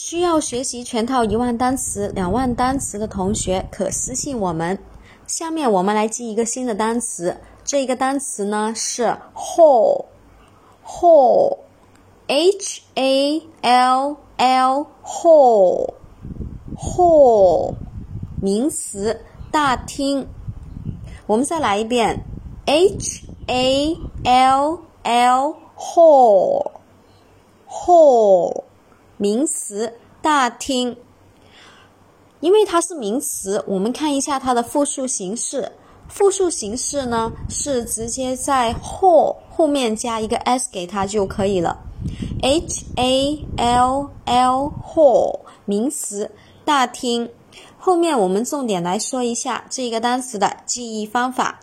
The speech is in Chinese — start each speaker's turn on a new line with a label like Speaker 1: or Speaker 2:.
Speaker 1: 需要学习全套一万单词、两万单词的同学，可私信我们。下面我们来记一个新的单词，这个单词呢是 hall，hall，h a l l，hall，hall，名词，大厅。我们再来一遍，h a l l，hall，hall。名词大厅，因为它是名词，我们看一下它的复数形式。复数形式呢是直接在 hall 后面加一个 s 给它就可以了。h a l l hall 名词大厅，后面我们重点来说一下这个单词的记忆方法。